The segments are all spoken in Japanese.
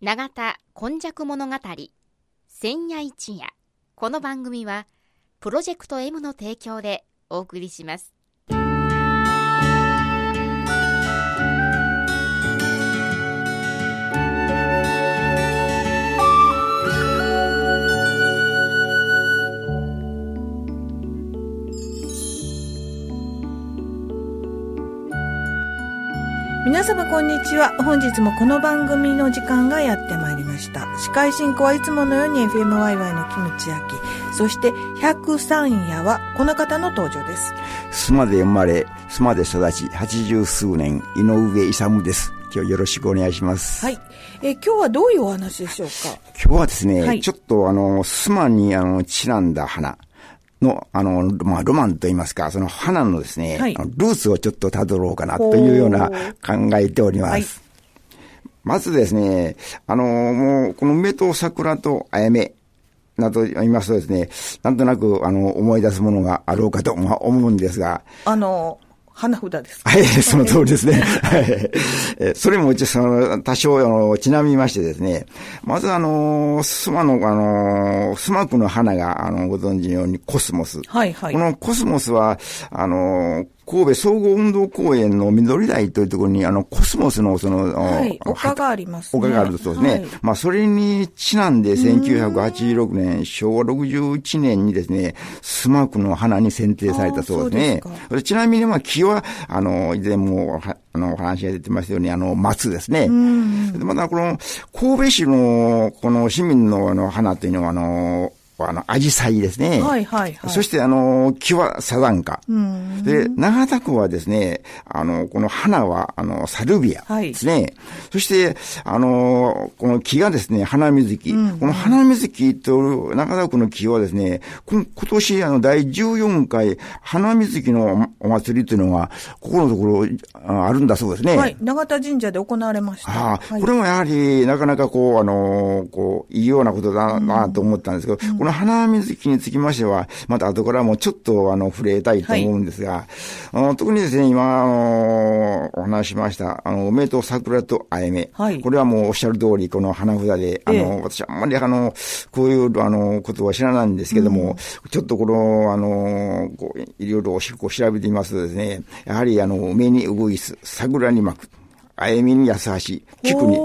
永田今昔物語千夜一夜。この番組はプロジェクト M の提供でお送りします。皆様こんにちは。本日もこの番組の時間がやってまいりました。司会進行はいつものように FMYY のキムチ焼き。そして103夜はこの方の登場です。須磨で生まれ、須磨で育ち、八十数年、井上勇です。今日よろしくお願いします。はい。えー今日はどういうお話でしょうか？今日はですね、はいちょっとあの、須磨にあの、ちなんだ花の、あの、まあ、ロマンと言いますか、その花のですね、はい。ルーツをちょっと辿ろうかなというような考えております。はい。まずですね、あの、もう、この梅と桜とあやめ、など言いますとですね、なんとなく、あの、思い出すものがあろうかとまあ思うんですが、あの、花札ですか？はい、その通りですね。はい。えそれもその、多少、あの、ちなみましてですね、まずあの、スマの、あの、スマクの花が、あの、ご存知のようにコスモス。はいはいこ。のコスモスは、あの、神戸総合運動公園の緑台というところに、あの、コスモスのその、はい。丘がありますね。丘があるそうですね。はいまあ、それにちなんで、1986年、昭和61年にですね、スマークの花に選定されたそうですねす。ちなみに、まあ、木は、あの、以前もは、あの、お話が出てますように、あの、松ですね。でまた、この、神戸市の、この市民の、あの、花というのは、あの、あの、アジサイですね。はいはいはい。そして、あの、木はサザンカ。うん。で、長田区はですね、あの、この花は、あの、サルビアはいですね。そして、あの、この木がですね、花水木。この花水木と長田区の木はですね、今年、あの、第14回花水木のお祭りというのが、ここのところ、ああるんだそうですね。はい。永田神社で行われました。ああ、はいこれもやはり、なかなかこう、あのこう、いいようなことだなと思ったんですけど、この花水木につきましては、また後からもちょっと、あの、触れたいと思うんですが、あの特にですね、今、あのお話ししました、あの、梅と桜とあやめ。はいこれはもうおっしゃる通り、この花札で、あの、ええ私あんまりあの、こういう、あの、ことは知らないんですけども、ちょっとこの、あの、こう、いろいろおしこう調べてみますとですね、やはりあの、梅にうぐいす、桜に巻く。あやみに安し、菊に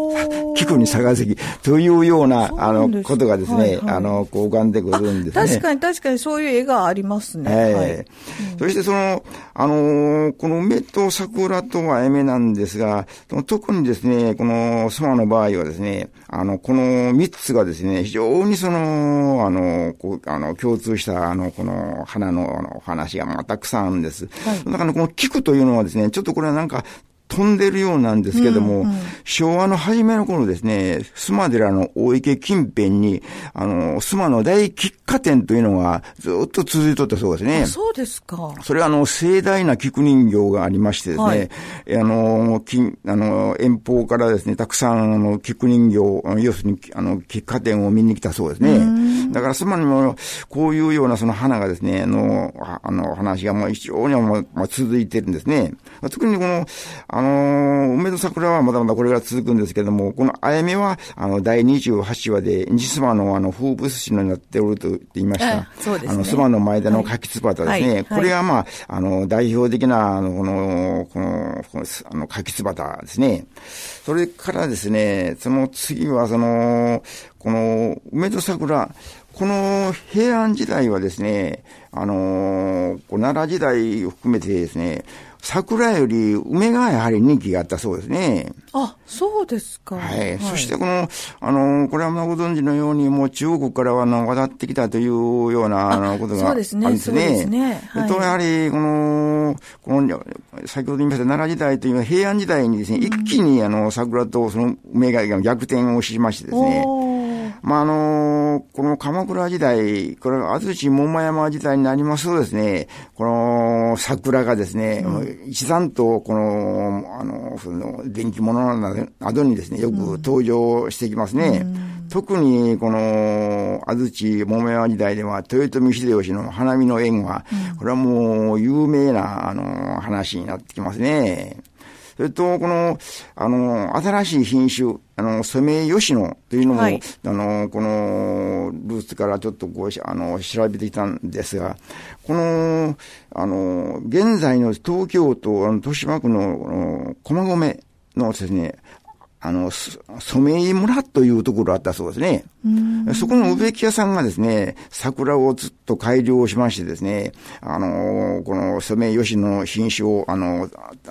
菊に杯というような、あの、ことがですね、はいはいあの、こう浮かんでくるんですね。確かに確かにそういう絵がありますね。ええはい。そしてその、あのーこの梅と桜とあやめなんですが、特にですね、このスマの場合はですね、あの、この三つがですね、非常にその、あの、こう、あの、共通した、あの、この花の、あの、話がまあたくさんあるんです。はいだからこの菊というのはですね、ちょっとこれはなんか、飛んでるようなんですけども、昭和の初めの頃ですね、須磨寺の大池近辺に、あの、須磨の大菊花店というのがずっと続いとったそうですね。そうですか。それはあの、盛大な菊人形がありましてですね、はいえあの、金、あの、遠方からですね、たくさんあの、菊人形、要するに、あの、菊花店を見に来たそうですね。だから、つまりも、こういうようなその花がですね、あの、ああの、話がもう非常にもうまあ、続いてるんですね。特にこの、あの、梅と桜はまだまだこれが続くんですけども、このあやめは、あの、第28話で、西妻のあの、風物詩になっておると言っていました。ええそうですねあの、妻の前での柿つばたですね。はいはいこれがまあ、あの、代表的な、あの、この、この、この、あの、柿つばたですね。それからですね、その次は、その、この、梅と桜、この平安時代はですね、あの、奈良時代を含めてですね、桜より梅がやはり人気があったそうですね。あ、そうですか。はい。そしてこの、あの、これはまあご存知のように、もう中国からはあの渡ってきたというような、あの、ことがあるんですね。そうですねそうですねはいと、やはり、この、この、先ほど言いました奈良時代というのは平安時代にですね、一気にあの、桜とその梅が逆転をしましてですね、まあ、あのこの鎌倉時代、これ、安土桃山時代になりますとですね、この桜がですね、一段と、この、あの、その、電気物などにですね、よく登場してきますね。特に、この、安土桃山時代では、豊臣秀吉の花見の縁は、これはもう、有名な、あの、話になってきますね。それと、この、あの、新しい品種、あの、ソメイヨシノというのも、はい、あの、この、ルーツからちょっとこう、あの、調べてきたんですが、この、あの、現在の東京都、あの、豊島区の、駒込のですね、あの、染井村というところあったそうですね。そこの植木屋さんがですね、桜をずっと改良しましてですね、あの、この染井吉の品種を、あの、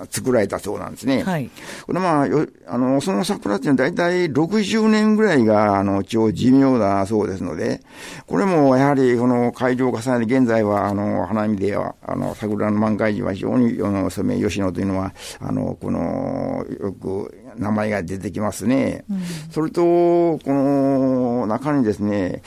作られたそうなんですね。はい。これまあ、あの、その桜っていうのは大体60年ぐらいが、あの、一応寿命だそうですので、これもやはり、この改良を重ねて、現在は、あの、花見では、あの、桜の満開時は非常に、あの、染井吉野というのは、あの、この、よく、名前が出てきますね。うん、それと、この中にですね、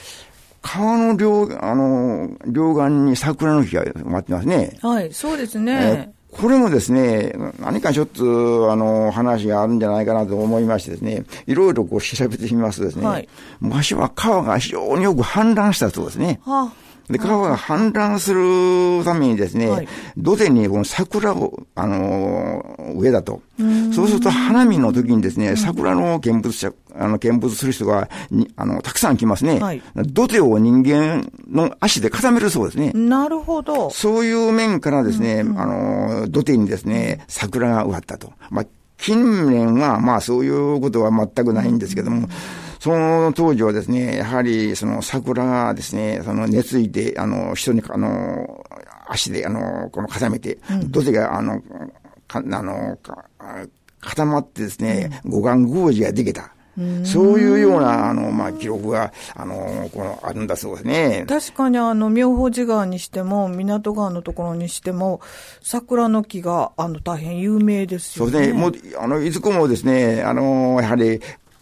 川の両、あの、両岸に桜の木が埋まってますね。はい、そうですね。これもですね、何かちょっと、あの、話があるんじゃないかなと思いましてですね、いろいろこう調べてみますとですね、はい、昔は川が非常によく氾濫したそうですね。はあで、川が氾濫するためにですね、はい、土手にこの桜を、あのー、植えだと。そうすると花見の時にですね、桜の見物者、あの、見物する人が、にあの、たくさん来ますね。はい、土手を人間の足で固めるそうですね。なるほど。そういう面からですね、うんうん、あの、土手にですね、桜が植わったと。まあ、近年は、まあそういうことは全くないんですけども、うんその当時はですね、やはりその桜がですね、その熱いて、あの、人に、あの、足で、あの、この固めて、土手が、あの、か、あの、固まってですね、五感宮司ができた。そういうような、あの、まあ、記録が、あの、この、あるんだそうですね。確かに、あの、妙法寺川にしても、港川のところにしても、桜の木が、あの、大変有名ですよね。そうですね。もう、あの、いずこもですね、あの、やはり、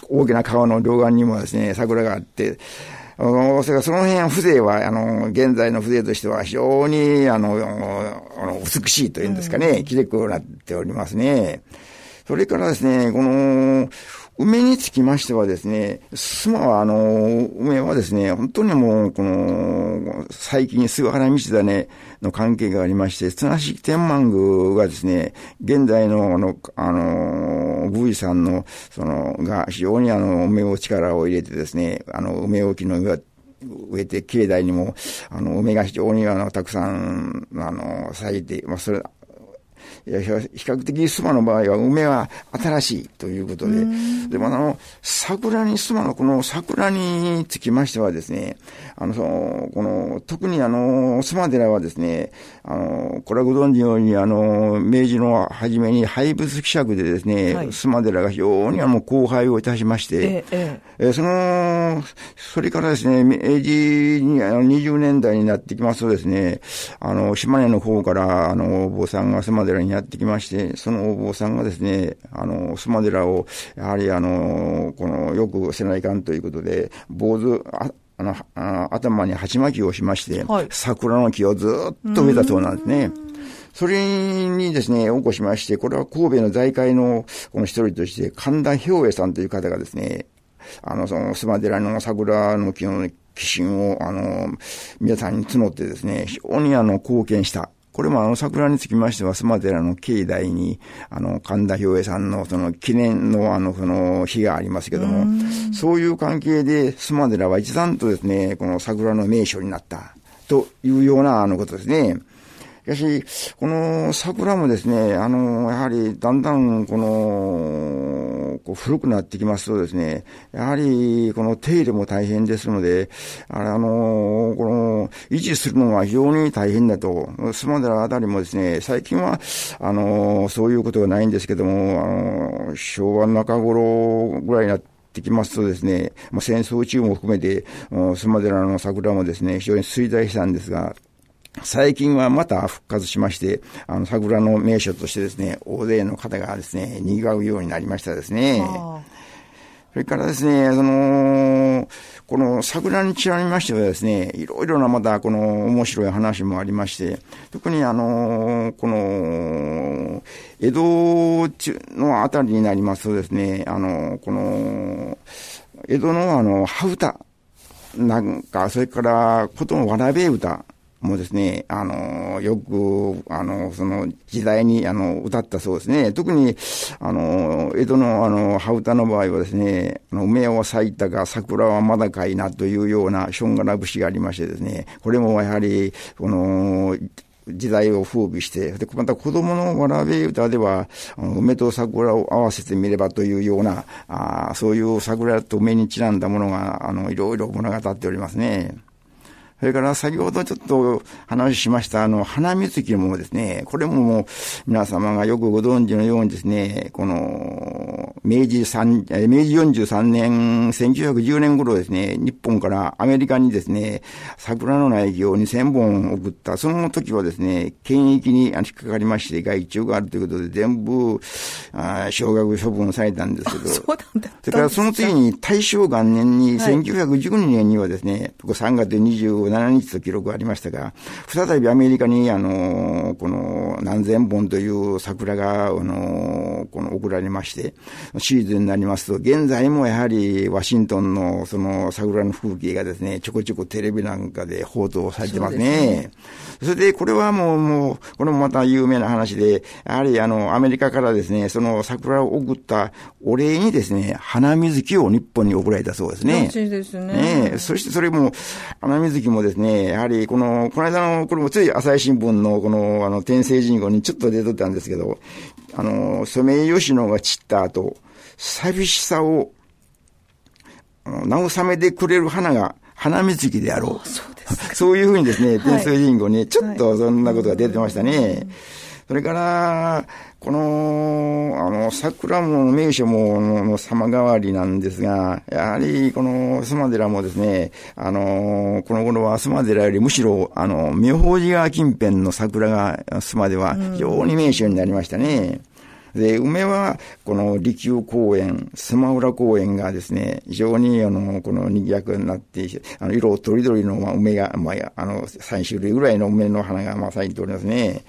大きな川の両岸にもですね、桜があって、それからその辺は風情は、あの、現在の風情としては非常に、あの、あの美しいというんですかね、きれくなっておりますね。それからですね、この、梅につきましてはですね、須磨はあの、梅はですね、本当にもう、この、最近菅原道真の関係がありまして、綱敷天満宮がですね、現在のあの、あの、宮司さんの、その、が非常にあの、梅を力を入れてですね、あの、梅置きの上植えて、境内にも、あの、梅が非常にあの、たくさん、あの、咲いて、まあ、それ、比較的須磨の場合は梅は新しいということで、でもあの、桜に、須磨のこの桜につきましてはですね、あの、その、この、特にあの、須磨寺はですね、あの、これはご存知のように、あの、明治の初めに廃仏希釈でですね、はい、須磨寺が非常にあの、荒廃をいたしまして、えええその、それからですね、明治にあの20年代になってきますとですね、あの、島根の方から、あの、お坊さんが須磨寺にやってきまして、そのお坊さんがですね、あの、須磨寺を、やはりあの、この、よくせないかんということで、坊主、ああの、あ頭に鉢巻きをしまして、はい、桜の木をずっと植えたそうなんですね。それにですね、起こしまして、これは神戸の財界のこの一人として、神田兵衛さんという方がですね、あの、その、須磨寺の桜の木の寄進を、あの、皆さんに募ってですね、非常にあの、貢献したこれもあの桜につきましては、須磨寺の境内に、あの、神田兵衛さんのその記念のあの、その日がありますけども、そういう関係で須磨寺は一段とですね、この桜の名所になった、というようなあのことですね。しかし、この桜もですね、あの、やはりだんだんこの、こう古くなってきますとですね、やはりこの手入れも大変ですので、あれ、あの、この、維持するのが非常に大変だと、スマデラあたりもですね、最近は、あの、そういうことがないんですけども、あの、昭和の中頃ぐらいになって、きますとですね、まあ、戦争中も含めて、スマデラの桜もですね、非常に衰退したんですが、最近はまた復活しまして、あの、桜の名所としてですね、大勢の方がですね、賑わうようになりましたですね。それからですね、その、この桜にちなみましてはですね、いろいろなまたこの面白い話もありまして、特にあの、この、江戸のあたりになりますとですね、あの、この、江戸のあの、羽歌なんか、それから、ことのわらべ歌、もうですね、あの、よく、あの、その時代に、あの、歌ったそうですね。特に、あの、江戸の、あの、羽歌の場合はですね、あの梅は咲いたが桜はまだかいなというようなションガラ節がありましてですね、これもやはり、この、時代を風靡して、で、また子供のわらべ歌では、梅と桜を合わせてみればというような、あそういう桜と梅にちなんだものが、あの、いろいろ物語っておりますね。それから先ほどちょっと話しました、あの、花水木もですね、これももう皆様がよくご存知のようにですね、この、明治三、明治43年、1910年頃ですね、日本からアメリカにですね、桜の苗木を2000本送った、その時はですね、検疫に引っかかりまして、害虫があるということで全部、あ小学処分されたんですけど、そうなんだ。それからその次に大正元年に、1912年にはですね、3月25 7日と記録がありましたが、再びアメリカに、あの、この何千本という桜が、あの、この送られまして、シーズンになりますと、現在もやはりワシントンのその桜の風景がですね、ちょこちょこテレビなんかで報道されてますね。それで、これはもう、もう、これもまた有名な話で、やはりあの、アメリカからですね、その桜を送ったお礼にですね、花水木を日本に送られたそうですね。しいですね。ねそしてそれも、花水木もですね、やはりこの、この間の、これもつい朝日新聞のこの、あの、天聖人語にちょっと出とったんですけど、あの、ソメイヨシノが散った後、寂しさを、慰めてくれる花が、花水木であろう。そうです そういうふうにですね、天聖人語にちょっとそんなことが出てましたね。それから、この、あの、桜も名所もの様変わりなんですが、やはりこの須磨寺もですね、あの、この頃は須磨寺よりむしろ、あの、妙法寺川近辺の桜が須磨では非常に名所になりましたね。で、梅は、この利休公園、スマウラ公園がですね、非常に、あの、この賑やかになって、あの、色とりどりの、まあ、梅が、まあ、あの、3種類ぐらいの梅の花が、まあ、咲いておりますね。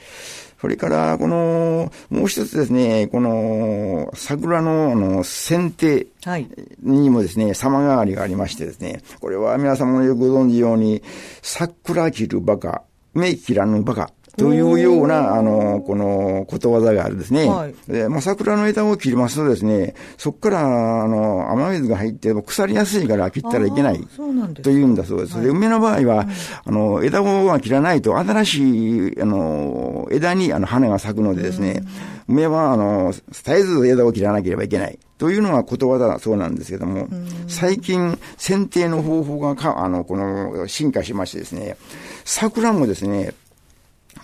それから、この、もう一つですね、この、桜の、あの、剪定にもですね、様変わりがありましてですね、これは皆様もよくご存知ように、桜切るバカ、目切らぬバカ、というような、あの、このことわざがあるんですね。はい、で、まあ、桜の枝を切りますとですね、そこから、あの、雨水が入って腐りやすいから切ったらいけない。というんだそうです。で、梅の場合は、あの、枝を切らないと新しい、あの、枝にあの花が咲くのでですね、梅は、あの、絶えず枝を切らなければいけない。というのがことわざだそうなんですけども、最近、剪定の方法がか、あの、この、進化しましてですね、桜もですね、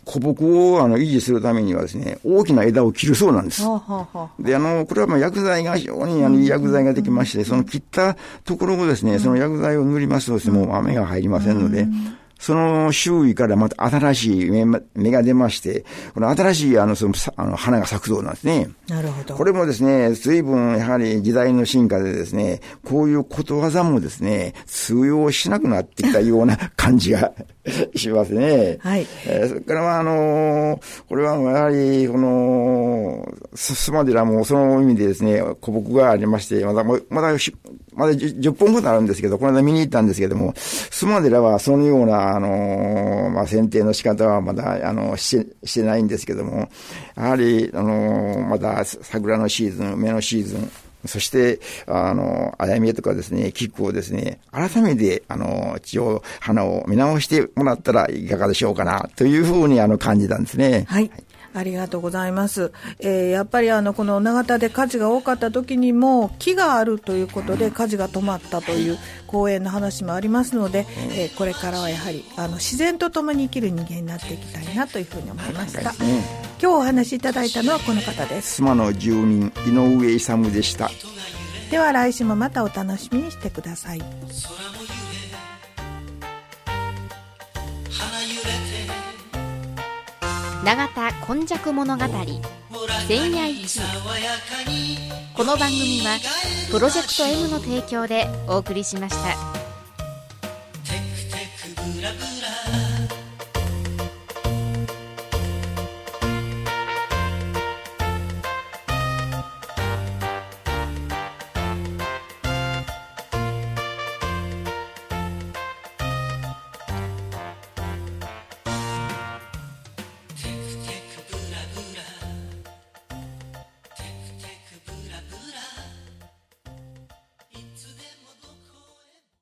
古木をあの維持するためにはですね、大きな枝を切るそうなんです。はあはあ、で、あの、これはまあ薬剤が非常にあのいい薬剤ができまして、その切ったところをですね、その薬剤を塗りますとですね、もう雨が入りませんので、その周囲からまた新しい芽芽が出まして、この新しいあのそのあの花が咲くそうなんですね。なるほど。これもですね、随分やはり時代の進化でですね、こういうことわざもですね、通用しなくなってきたような感じがしますね。はい。えー、それからはあのー、これはやはり、この、すまでらもその意味でですね、古木がありまして、まだ、まだまだ 10, 10本ほどあるんですけど、この間見に行ったんですけども、スマデラはそのような、あの、まあ、剪定の仕方はまだ、あの、して、してないんですけども、やはり、あの、まだ桜のシーズン、梅のシーズン、そして、あの、あやみえとかですね、菊をですね、改めて、あの、地を、花を見直してもらったらいかがでしょうかな、というふうに、あの、感じたんですね。はい、はいありがとうございます。えー、やっぱりあのこの永田で火事が多かった時にも木があるということで火事が止まったという公園の話もありますので、えー、これからはやはりあの自然と共に生きる人間になっていきたいなというふうに思いました。ね、今日お話しいただいたのはこの方です。妻の住民井上勇でした。では来週もまたお楽しみにしてください。永田今昔物語千夜一この番組はプロジェクト M の提供でお送りしました。